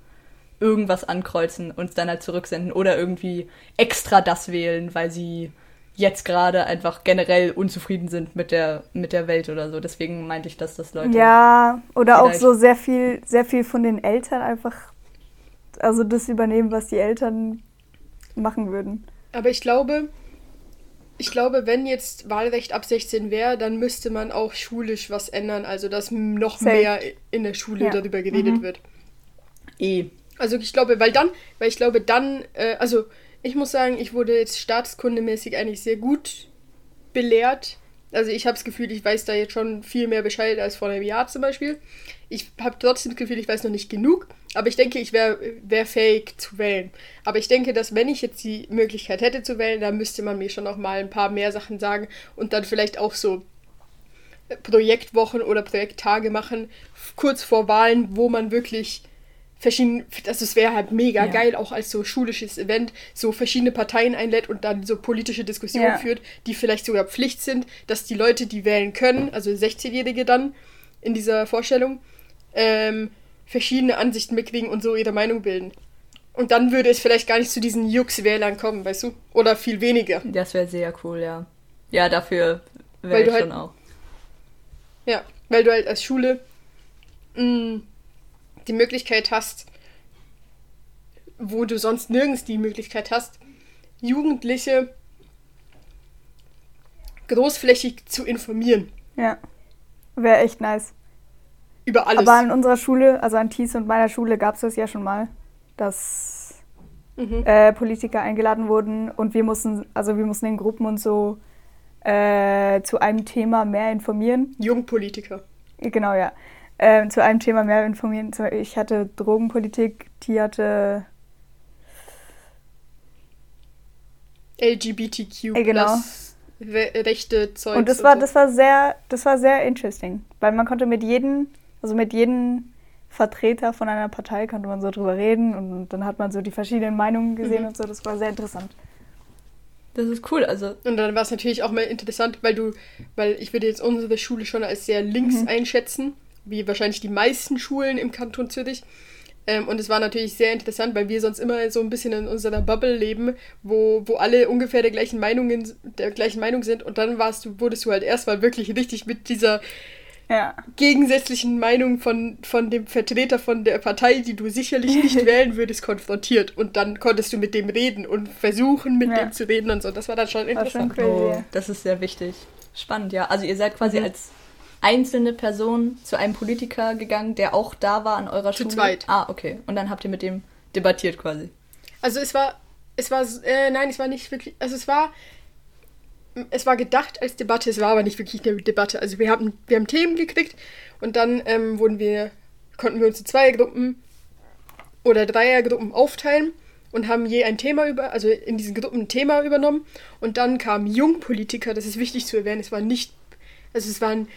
irgendwas ankreuzen und es dann halt zurücksenden oder irgendwie extra das wählen, weil sie jetzt gerade einfach generell unzufrieden sind mit der, mit der Welt oder so. Deswegen meinte ich, dass das Leute. Ja, oder auch so sehr viel, sehr viel von den Eltern einfach, also das übernehmen, was die Eltern machen würden. Aber ich glaube, ich glaube, wenn jetzt Wahlrecht ab 16 wäre, dann müsste man auch schulisch was ändern, also dass noch Safe. mehr in der Schule ja. darüber geredet mhm. wird. Eh. Also ich glaube, weil dann, weil ich glaube dann, äh, also ich muss sagen, ich wurde jetzt staatskundemäßig eigentlich sehr gut belehrt. Also ich habe das Gefühl, ich weiß da jetzt schon viel mehr Bescheid als vor einem Jahr zum Beispiel. Ich habe trotzdem das Gefühl, ich weiß noch nicht genug. Aber ich denke, ich wäre wär fähig zu wählen. Aber ich denke, dass wenn ich jetzt die Möglichkeit hätte zu wählen, dann müsste man mir schon noch mal ein paar mehr Sachen sagen und dann vielleicht auch so Projektwochen oder Projekttage machen, kurz vor Wahlen, wo man wirklich verschiedene, also es wäre halt mega ja. geil, auch als so schulisches Event, so verschiedene Parteien einlädt und dann so politische Diskussionen ja. führt, die vielleicht sogar Pflicht sind, dass die Leute, die wählen können, also 16-Jährige dann in dieser Vorstellung, ähm, verschiedene Ansichten mitkriegen und so ihre Meinung bilden. Und dann würde es vielleicht gar nicht zu diesen Jux-Wählern kommen, weißt du? Oder viel weniger. Das wäre sehr cool, ja. Ja, dafür wäre ich halt, schon auch. Ja, weil du halt als Schule mh, mm, die Möglichkeit hast, wo du sonst nirgends die Möglichkeit hast, Jugendliche großflächig zu informieren. Ja, wäre echt nice. Über alles. Aber an unserer Schule, also an Thies und meiner Schule, gab es das ja schon mal, dass mhm. äh, Politiker eingeladen wurden und wir mussten, also wir mussten in Gruppen und so äh, zu einem Thema mehr informieren. Jungpolitiker. Genau, ja. Äh, zu einem Thema mehr informieren. Ich hatte Drogenpolitik, die hatte LGBTQ äh, genau. Rechte Zeug. Und das war, so. das war sehr, das war sehr interesting, weil man konnte mit jedem also mit jedem Vertreter von einer Partei konnte man so drüber reden und dann hat man so die verschiedenen Meinungen gesehen mhm. und so. Das war sehr interessant. Das ist cool, also. Und dann war es natürlich auch mal interessant, weil du, weil ich würde jetzt unsere Schule schon als sehr links mhm. einschätzen, wie wahrscheinlich die meisten Schulen im Kanton Zürich. Ähm, und es war natürlich sehr interessant, weil wir sonst immer so ein bisschen in unserer Bubble leben, wo, wo alle ungefähr der gleichen Meinungen, der gleichen Meinung sind. Und dann warst du, wurdest du halt erstmal wirklich richtig mit dieser ja. gegensätzlichen Meinung von, von dem Vertreter von der Partei, die du sicherlich nicht wählen würdest, konfrontiert. Und dann konntest du mit dem reden und versuchen, mit ja. dem zu reden und so. Das war dann schon interessant. Schon oh, das ist sehr wichtig. Spannend, ja. Also ihr seid quasi mhm. als einzelne Person zu einem Politiker gegangen, der auch da war an eurer Schule? Zu zweit. Ah, okay. Und dann habt ihr mit dem debattiert quasi. Also es war, es war, äh, nein, es war nicht wirklich, also es war, es war gedacht als Debatte, es war aber nicht wirklich eine Debatte. Also wir haben, wir haben Themen gekriegt und dann ähm, wurden wir, konnten wir uns in Zweiergruppen oder Dreiergruppen aufteilen und haben je ein Thema über, also in diesen Gruppen ein Thema übernommen. Und dann kamen Jungpolitiker, das ist wichtig zu erwähnen, es waren nicht, also es waren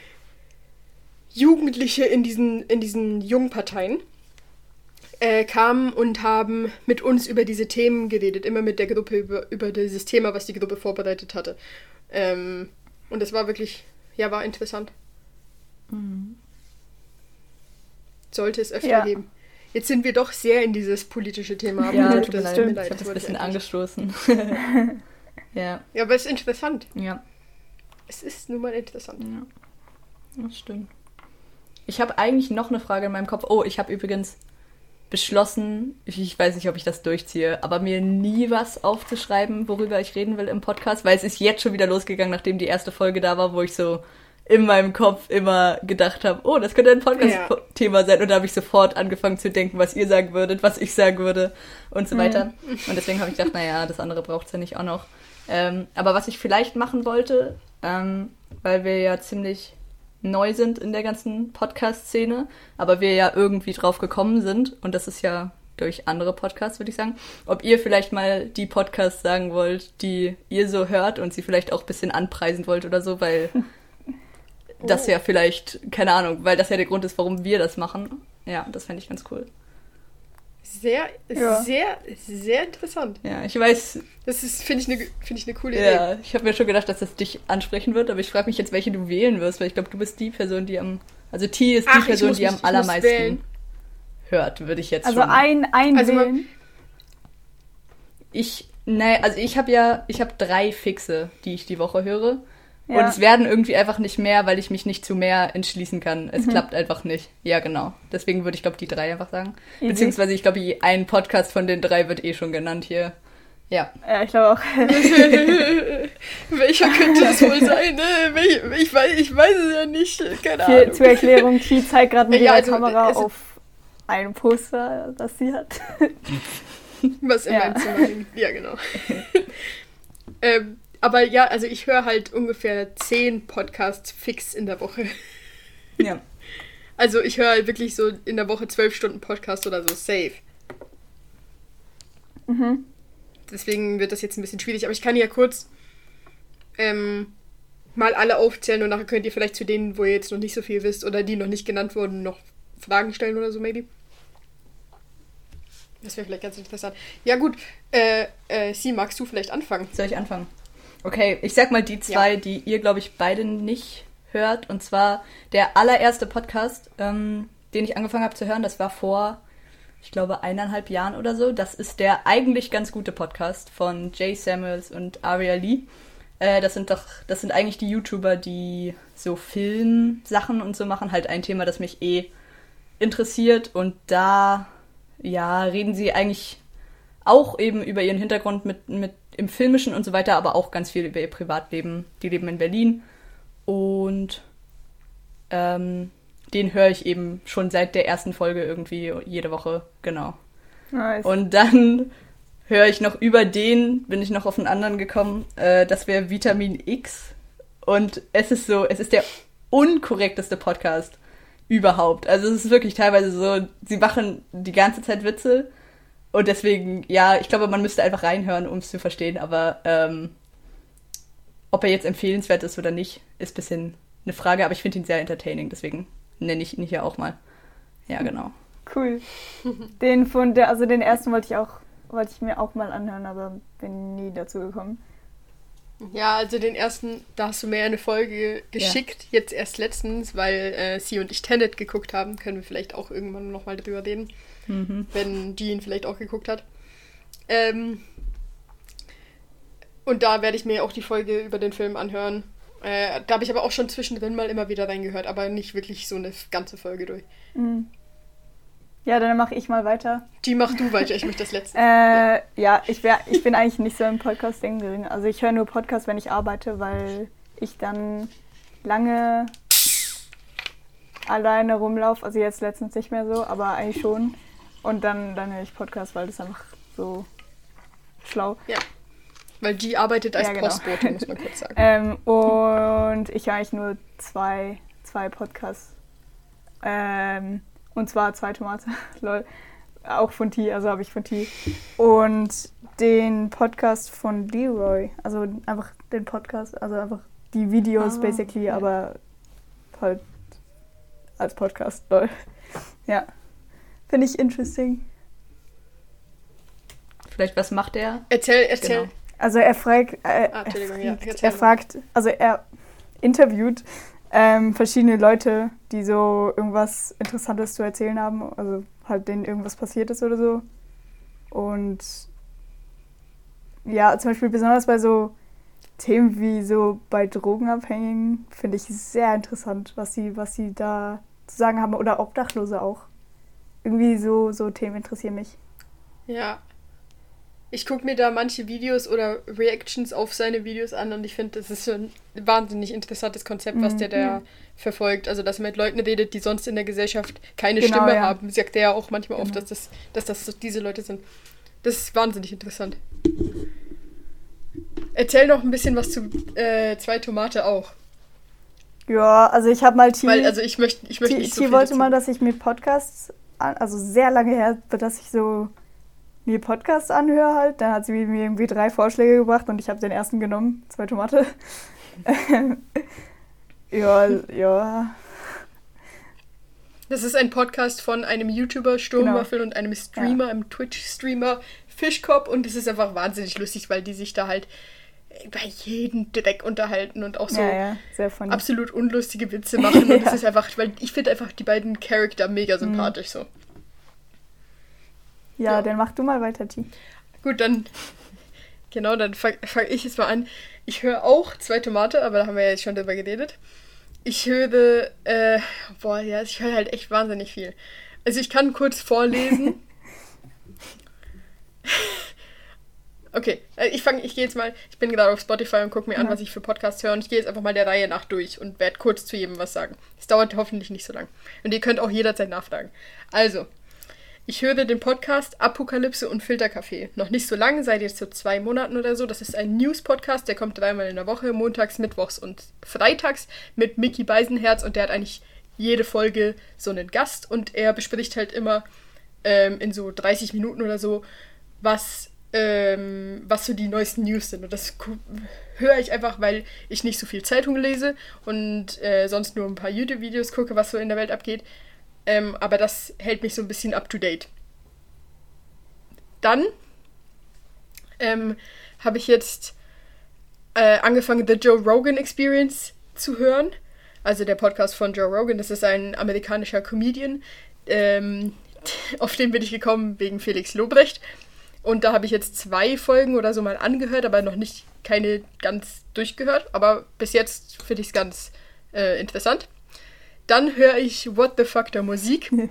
Jugendliche in diesen, in diesen Jungparteien äh, kamen und haben mit uns über diese Themen geredet, immer mit der Gruppe über, über dieses Thema, was die Gruppe vorbereitet hatte. Ähm, und es war wirklich, ja, war interessant. Mhm. Sollte es öfter ja. geben. Jetzt sind wir doch sehr in dieses politische Thema. Ja, tut mir leid. Ich habe das ein bisschen angestoßen. ja. Ja, aber es ist interessant. Ja. Es ist nun mal interessant. Ja. Das stimmt. Ich habe eigentlich noch eine Frage in meinem Kopf. Oh, ich habe übrigens beschlossen, ich weiß nicht, ob ich das durchziehe, aber mir nie was aufzuschreiben, worüber ich reden will im Podcast, weil es ist jetzt schon wieder losgegangen, nachdem die erste Folge da war, wo ich so in meinem Kopf immer gedacht habe, oh, das könnte ein Podcast-Thema ja. sein. Und da habe ich sofort angefangen zu denken, was ihr sagen würdet, was ich sagen würde und so weiter. Mhm. Und deswegen habe ich gedacht, naja, das andere braucht es ja nicht auch noch. Ähm, aber was ich vielleicht machen wollte, ähm, weil wir ja ziemlich neu sind in der ganzen Podcast-Szene, aber wir ja irgendwie drauf gekommen sind und das ist ja durch andere Podcasts, würde ich sagen. Ob ihr vielleicht mal die Podcasts sagen wollt, die ihr so hört und sie vielleicht auch ein bisschen anpreisen wollt oder so, weil das ja vielleicht, keine Ahnung, weil das ja der Grund ist, warum wir das machen. Ja, das fände ich ganz cool. Sehr, ja. sehr, sehr interessant. Ja, ich weiß. Das ist, finde ich, eine find ich eine coole Idee. Ja, ich habe mir schon gedacht, dass das dich ansprechen wird, aber ich frage mich jetzt, welche du wählen wirst, weil ich glaube, du bist die Person, die am. Also T ist die Ach, Person, die am allermeisten hört, würde ich jetzt also schon. Also ein, ein also wählen. Ich, ne, also ich habe ja, ich habe drei Fixe, die ich die Woche höre. Ja. Und es werden irgendwie einfach nicht mehr, weil ich mich nicht zu mehr entschließen kann. Es mhm. klappt einfach nicht. Ja, genau. Deswegen würde ich, glaube die drei einfach sagen. Easy. Beziehungsweise, ich glaube, ein Podcast von den drei wird eh schon genannt hier. Ja. Ja, ich glaube auch. Welcher könnte es wohl sein? Ne? Ich, weiß, ich weiß es ja nicht. Keine Hier, Ahnung. Zur Erklärung, Ki zeigt gerade mit ja, ihrer also, Kamera auf ein Poster, das sie hat. Was in ja. meinem Zimmer hängt. Ja, genau. ähm, aber ja, also ich höre halt ungefähr zehn Podcasts fix in der Woche. Ja. Also ich höre halt wirklich so in der Woche zwölf Stunden Podcast oder so safe. Mhm. Deswegen wird das jetzt ein bisschen schwierig, aber ich kann ja kurz ähm, mal alle aufzählen und nachher könnt ihr vielleicht zu denen, wo ihr jetzt noch nicht so viel wisst oder die noch nicht genannt wurden, noch Fragen stellen oder so, maybe. Das wäre vielleicht ganz interessant. Ja, gut. Äh, äh, Sie, magst du vielleicht anfangen? Soll ich anfangen? Okay, ich sag mal die zwei, ja. die ihr, glaube ich, beide nicht hört. Und zwar der allererste Podcast, ähm, den ich angefangen habe zu hören, das war vor, ich glaube, eineinhalb Jahren oder so. Das ist der eigentlich ganz gute Podcast von Jay Samuels und Aria Lee. Äh, das sind doch, das sind eigentlich die YouTuber, die so Filmsachen und so machen. Halt ein Thema, das mich eh interessiert. Und da, ja, reden sie eigentlich auch eben über ihren Hintergrund mit, mit im Filmischen und so weiter, aber auch ganz viel über ihr Privatleben. Die leben in Berlin und ähm, den höre ich eben schon seit der ersten Folge irgendwie jede Woche, genau. Nice. Und dann höre ich noch über den, bin ich noch auf einen anderen gekommen, äh, das wäre Vitamin X. Und es ist so, es ist der unkorrekteste Podcast überhaupt. Also es ist wirklich teilweise so, sie machen die ganze Zeit Witze und deswegen, ja, ich glaube, man müsste einfach reinhören, um es zu verstehen. Aber ähm, ob er jetzt empfehlenswert ist oder nicht, ist ein bisschen eine Frage. Aber ich finde ihn sehr entertaining, deswegen nenne ich ihn hier auch mal. Ja, genau. Cool. Den von der, also den ersten wollte ich auch, wollte ich mir auch mal anhören, aber bin nie dazu gekommen. Ja, also den ersten, da hast du mir eine Folge geschickt, ja. jetzt erst letztens, weil äh, sie und ich Tenet geguckt haben. Können wir vielleicht auch irgendwann nochmal drüber reden mhm. wenn Jean vielleicht auch geguckt hat. Ähm, und da werde ich mir auch die Folge über den Film anhören. Äh, da habe ich aber auch schon zwischendrin mal immer wieder reingehört, aber nicht wirklich so eine ganze Folge durch. Mhm. Ja, dann mache ich mal weiter. Die mach du weiter, ich möchte das letzte. äh, ja, ja ich, wär, ich bin eigentlich nicht so im Podcast-Ding drin. Also ich höre nur Podcasts, wenn ich arbeite, weil ich dann lange alleine rumlaufe. Also jetzt letztens nicht mehr so, aber eigentlich schon. Und dann, dann höre ich Podcast, weil das ist einfach so schlau. Ja. Weil die arbeitet als ja, genau. Postbote, muss man kurz sagen. ähm, und ich höre eigentlich nur zwei, zwei Podcasts. Ähm, und zwar zwei Tomate, lol. Auch von T, also habe ich von T. Und den Podcast von Leroy. Also einfach den Podcast, also einfach die Videos ah, basically, ja. aber halt als Podcast, lol. Ja. Finde ich interesting. Vielleicht, was macht er? Erzähl, erzähl. Genau. Also er fragt, äh, ah, er, fragt, er fragt, also er interviewt ähm, verschiedene Leute, die so irgendwas Interessantes zu erzählen haben, also halt denen irgendwas passiert ist oder so. Und ja, zum Beispiel besonders bei so Themen wie so bei Drogenabhängigen finde ich sehr interessant, was sie, was sie da zu sagen haben oder Obdachlose auch irgendwie so, so Themen interessieren mich. Ja. Ich gucke mir da manche Videos oder Reactions auf seine Videos an und ich finde, das ist so ein wahnsinnig interessantes Konzept, was der da mhm. verfolgt. Also, dass er mit Leuten redet, die sonst in der Gesellschaft keine genau, Stimme ja. haben. Sagt er ja auch manchmal genau. oft, dass das, dass das so diese Leute sind. Das ist wahnsinnig interessant. Erzähl noch ein bisschen was zu äh, Zwei Tomate auch. Ja, also ich habe mal T. Weil, also ich möchte, ich möchte nicht so T wollte dazu. mal, dass ich mir Podcasts also sehr lange her, dass ich so mir Podcasts anhöre halt. Dann hat sie mir irgendwie drei Vorschläge gebracht und ich habe den ersten genommen, zwei Tomate. ja, ja. Das ist ein Podcast von einem YouTuber Sturmwaffel genau. und einem Streamer, ja. einem Twitch-Streamer Fischkopf und es ist einfach wahnsinnig lustig, weil die sich da halt über jeden Dreck unterhalten und auch so ja, ja, absolut unlustige Witze machen. Und es ist einfach, weil ich finde einfach die beiden Charakter mega mhm. sympathisch mhm. so. Ja, ja, dann mach du mal weiter, T. Gut, dann genau, dann fange fang ich jetzt mal an. Ich höre auch zwei Tomate, aber da haben wir ja jetzt schon drüber geredet. Ich höre, äh, boah, ja, ich höre halt echt wahnsinnig viel. Also ich kann kurz vorlesen. Okay, äh, ich fange, ich gehe jetzt mal, ich bin gerade auf Spotify und gucke mir ja. an, was ich für Podcasts höre und ich gehe jetzt einfach mal der Reihe nach durch und werde kurz zu jedem was sagen. Es dauert hoffentlich nicht so lang. Und ihr könnt auch jederzeit nachfragen. Also, ich höre den Podcast Apokalypse und Filterkaffee. Noch nicht so lange, seit jetzt so zwei Monaten oder so. Das ist ein News-Podcast, der kommt dreimal in der Woche, montags, mittwochs und freitags mit Mickey Beisenherz und der hat eigentlich jede Folge so einen Gast und er bespricht halt immer ähm, in so 30 Minuten oder so, was ähm, was so die neuesten News sind. Und das höre ich einfach, weil ich nicht so viel Zeitung lese und äh, sonst nur ein paar YouTube-Videos gucke, was so in der Welt abgeht. Ähm, aber das hält mich so ein bisschen up to date. Dann ähm, habe ich jetzt äh, angefangen, The Joe Rogan Experience zu hören. Also der Podcast von Joe Rogan. Das ist ein amerikanischer Comedian. Ähm, auf den bin ich gekommen wegen Felix Lobrecht. Und da habe ich jetzt zwei Folgen oder so mal angehört, aber noch nicht keine ganz durchgehört. Aber bis jetzt finde ich es ganz äh, interessant. Dann höre ich What the Factor Musik.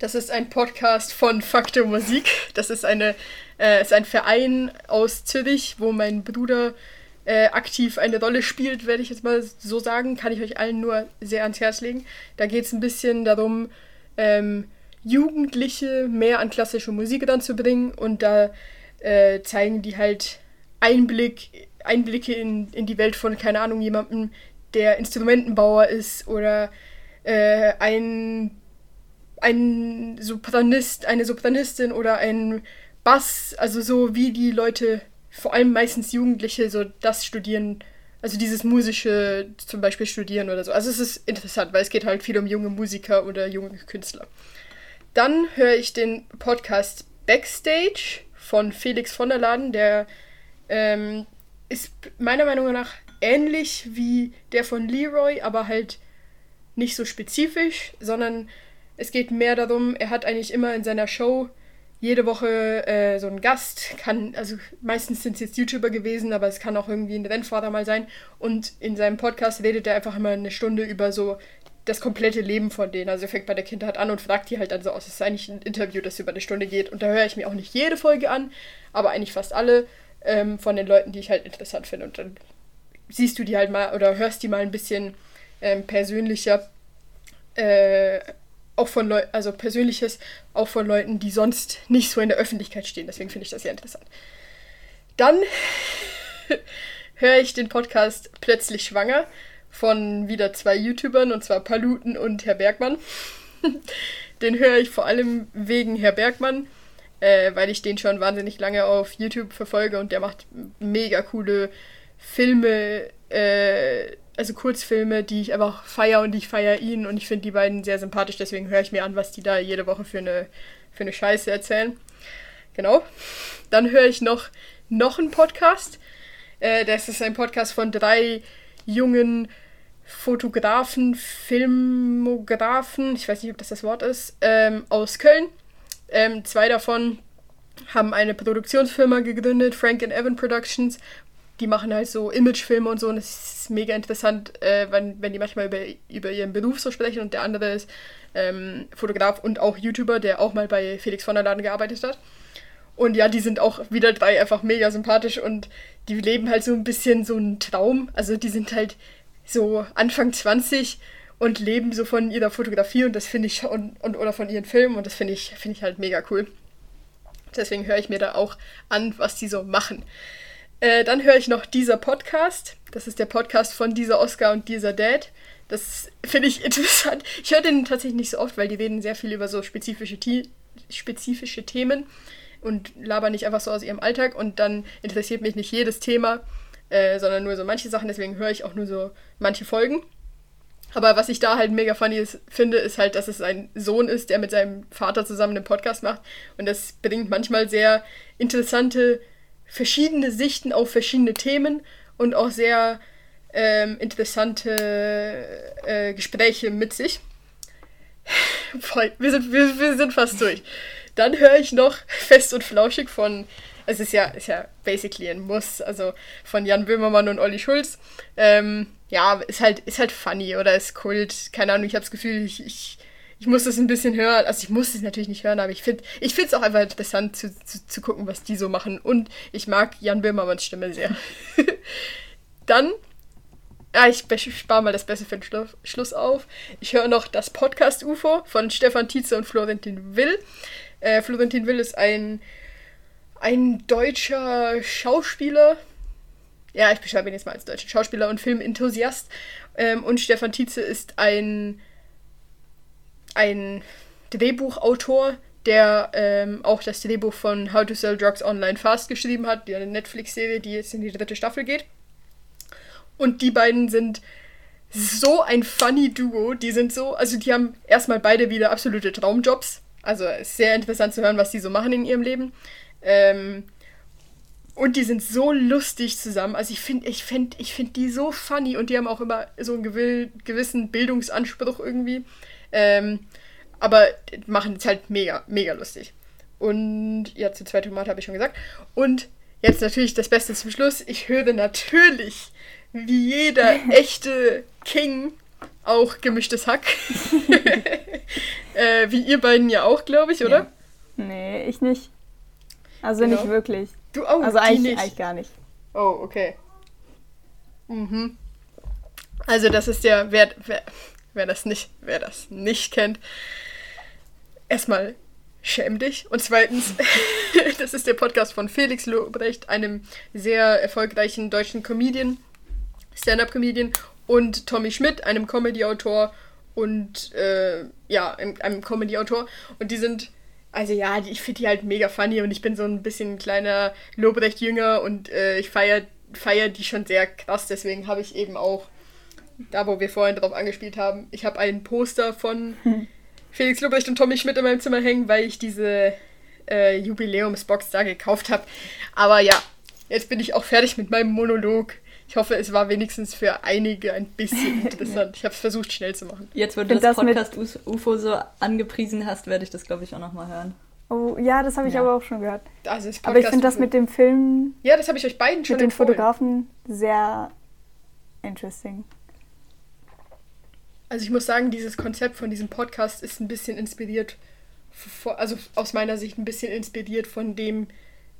Das ist ein Podcast von Factor Musik. Das ist, eine, äh, ist ein Verein aus Zürich, wo mein Bruder äh, aktiv eine Rolle spielt, werde ich jetzt mal so sagen. Kann ich euch allen nur sehr ans Herz legen. Da geht es ein bisschen darum, ähm, Jugendliche mehr an klassische Musik ranzubringen und da äh, zeigen die halt Einblick, Einblicke in, in die Welt von, keine Ahnung, jemandem, der Instrumentenbauer ist oder äh, ein, ein Sopranist, eine Sopranistin oder ein Bass, also so wie die Leute, vor allem meistens Jugendliche, so das studieren, also dieses musische zum Beispiel studieren oder so. Also es ist interessant, weil es geht halt viel um junge Musiker oder junge Künstler. Dann höre ich den Podcast Backstage von Felix von der Laden. Der ähm, ist meiner Meinung nach ähnlich wie der von Leroy, aber halt nicht so spezifisch, sondern es geht mehr darum, er hat eigentlich immer in seiner Show jede Woche äh, so einen Gast, kann, also meistens sind es jetzt YouTuber gewesen, aber es kann auch irgendwie ein Rennfahrer mal sein. Und in seinem Podcast redet er einfach immer eine Stunde über so das komplette Leben von denen. Also er fängt bei der Kindheit an und fragt die halt dann so aus. Es ist eigentlich ein Interview, das über eine Stunde geht. Und da höre ich mir auch nicht jede Folge an, aber eigentlich fast alle ähm, von den Leuten, die ich halt interessant finde. Und dann siehst du die halt mal oder hörst die mal ein bisschen ähm, persönlicher. Äh, auch von Leuten, also persönliches, auch von Leuten, die sonst nicht so in der Öffentlichkeit stehen. Deswegen finde ich das sehr interessant. Dann höre ich den Podcast Plötzlich Schwanger von wieder zwei YouTubern, und zwar Paluten und Herr Bergmann. den höre ich vor allem wegen Herr Bergmann, äh, weil ich den schon wahnsinnig lange auf YouTube verfolge und der macht mega coole Filme, äh, also Kurzfilme, die ich einfach feiere und ich feiere ihn und ich finde die beiden sehr sympathisch, deswegen höre ich mir an, was die da jede Woche für eine, für eine Scheiße erzählen. Genau. Dann höre ich noch, noch einen Podcast. Äh, das ist ein Podcast von drei jungen Fotografen, Filmografen, ich weiß nicht, ob das das Wort ist, ähm, aus Köln. Ähm, zwei davon haben eine Produktionsfirma gegründet, Frank and Evan Productions. Die machen halt so Imagefilme und so und es ist mega interessant, äh, wenn, wenn die manchmal über, über ihren Beruf so sprechen und der andere ist ähm, Fotograf und auch YouTuber, der auch mal bei Felix von der Laden gearbeitet hat. Und ja, die sind auch wieder drei einfach mega sympathisch und die leben halt so ein bisschen so einen Traum. Also die sind halt so Anfang 20 und leben so von ihrer Fotografie und das finde ich und, und oder von ihren Filmen und das finde ich finde ich halt mega cool. Deswegen höre ich mir da auch an, was die so machen. Äh, dann höre ich noch dieser Podcast. Das ist der Podcast von dieser Oscar und dieser Dad. Das finde ich interessant. Ich höre den tatsächlich nicht so oft, weil die reden sehr viel über so spezifische, spezifische Themen und labern nicht einfach so aus ihrem Alltag und dann interessiert mich nicht jedes Thema. Äh, sondern nur so manche Sachen, deswegen höre ich auch nur so manche Folgen. Aber was ich da halt mega funny ist, finde, ist halt, dass es ein Sohn ist, der mit seinem Vater zusammen einen Podcast macht. Und das bringt manchmal sehr interessante, verschiedene Sichten auf verschiedene Themen und auch sehr ähm, interessante äh, Gespräche mit sich. Voll, wir sind, wir, wir sind fast durch. Dann höre ich noch Fest und Flauschig von, es ist ja, ist ja basically ein Muss, also von Jan Böhmermann und Olli Schulz. Ähm, ja, ist halt, ist halt funny oder ist Kult. Keine Ahnung, ich habe das Gefühl, ich, ich, ich muss das ein bisschen hören. Also ich muss es natürlich nicht hören, aber ich finde ich es auch einfach interessant zu, zu, zu gucken, was die so machen. Und ich mag Jan Böhmermanns Stimme sehr. Dann, ja, ich spare mal das Beste für den Schluss auf. Ich höre noch das Podcast UFO von Stefan Tietze und Florentin Will. Äh, Florentin Will ist ein, ein deutscher Schauspieler, ja, ich beschreibe ihn jetzt mal als deutschen Schauspieler und Filmenthusiast. Ähm, und Stefan Tietze ist ein, ein Drehbuchautor, der ähm, auch das Drehbuch von How to Sell Drugs Online Fast geschrieben hat, die eine Netflix-Serie, die jetzt in die dritte Staffel geht. Und die beiden sind so ein funny Duo. Die sind so, also die haben erstmal beide wieder absolute Traumjobs. Also sehr interessant zu hören, was die so machen in ihrem Leben. Ähm, und die sind so lustig zusammen. Also ich finde ich find, ich find die so funny und die haben auch immer so einen gewissen Bildungsanspruch irgendwie. Ähm, aber machen es halt mega, mega lustig. Und ja, zu zwei Tomate habe ich schon gesagt. Und jetzt natürlich das Beste zum Schluss. Ich höre natürlich, wie jeder echte King, auch gemischtes Hack. äh, wie ihr beiden ja auch, glaube ich, oder? Ja. Nee, ich nicht. Also genau. nicht wirklich. Du auch Also eigentlich, nicht. eigentlich gar nicht. Oh, okay. Mhm. Also das ist ja, wer, wer, wer das nicht, wer das nicht kennt, erstmal schäm dich. Und zweitens, das ist der Podcast von Felix Lobrecht, einem sehr erfolgreichen deutschen Comedian, Stand-up-Comedian, und Tommy Schmidt, einem Comedy-Autor und äh, ja, einem, einem Comedy-Autor. Und die sind also ja, ich finde die halt mega funny und ich bin so ein bisschen ein kleiner Lobrecht-Jünger und äh, ich feiere feier die schon sehr krass. Deswegen habe ich eben auch, da wo wir vorhin drauf angespielt haben, ich habe ein Poster von hm. Felix Lobrecht und Tommy Schmidt in meinem Zimmer hängen, weil ich diese äh, Jubiläumsbox da gekauft habe. Aber ja, jetzt bin ich auch fertig mit meinem Monolog. Ich hoffe, es war wenigstens für einige ein bisschen interessant. Ich habe es versucht, schnell zu machen. Jetzt, wo du das, das Podcast UFO so angepriesen hast, werde ich das, glaube ich, auch nochmal hören. Oh, ja, das habe ich ja. aber auch schon gehört. Also aber ich finde das mit dem Film. Ja, das habe ich euch beiden schon Mit den Fotografen sehr interesting. Also ich muss sagen, dieses Konzept von diesem Podcast ist ein bisschen inspiriert, also aus meiner Sicht ein bisschen inspiriert von dem,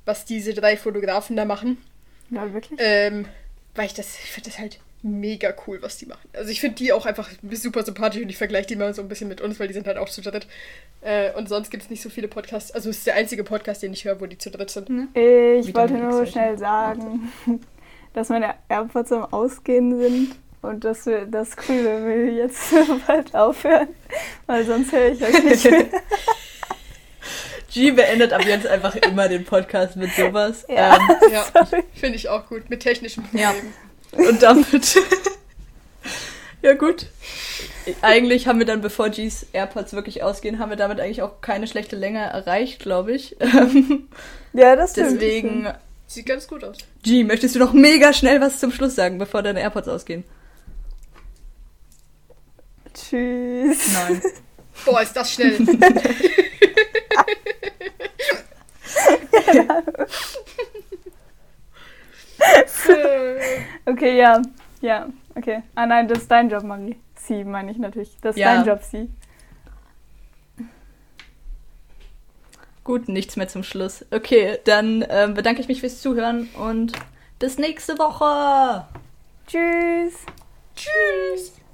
was diese drei Fotografen da machen. Ja, wirklich? Ähm, weil ich das, ich finde das halt mega cool, was die machen. Also ich finde die auch einfach super sympathisch und ich vergleiche die mal so ein bisschen mit uns, weil die sind halt auch zu dritt. Äh, und sonst gibt es nicht so viele Podcasts. Also es ist der einzige Podcast, den ich höre, wo die zu dritt sind. Mhm. Ich Wie wollte nur schnell sagen, dass meine AirPods am Ausgehen sind und dass wir das cool, wenn wir jetzt bald aufhören, weil sonst höre ich euch nicht mehr. G beendet ab jetzt einfach immer den Podcast mit sowas. Ja, ähm, ja finde ich auch gut. Mit technischen Problemen. Ja. Und damit. ja, gut. Eigentlich haben wir dann, bevor Gs AirPods wirklich ausgehen, haben wir damit eigentlich auch keine schlechte Länge erreicht, glaube ich. ja, das stimmt. Deswegen. Sieht ganz gut aus. G, möchtest du noch mega schnell was zum Schluss sagen, bevor deine AirPods ausgehen? Tschüss. Nein. Boah, ist das schnell. okay, ja. Ja, okay. Ah nein, das ist dein Job, Marie. Sie meine ich natürlich. Das ist ja. dein Job, sie. Gut, nichts mehr zum Schluss. Okay, dann ähm, bedanke ich mich fürs Zuhören und bis nächste Woche. Tschüss. Tschüss.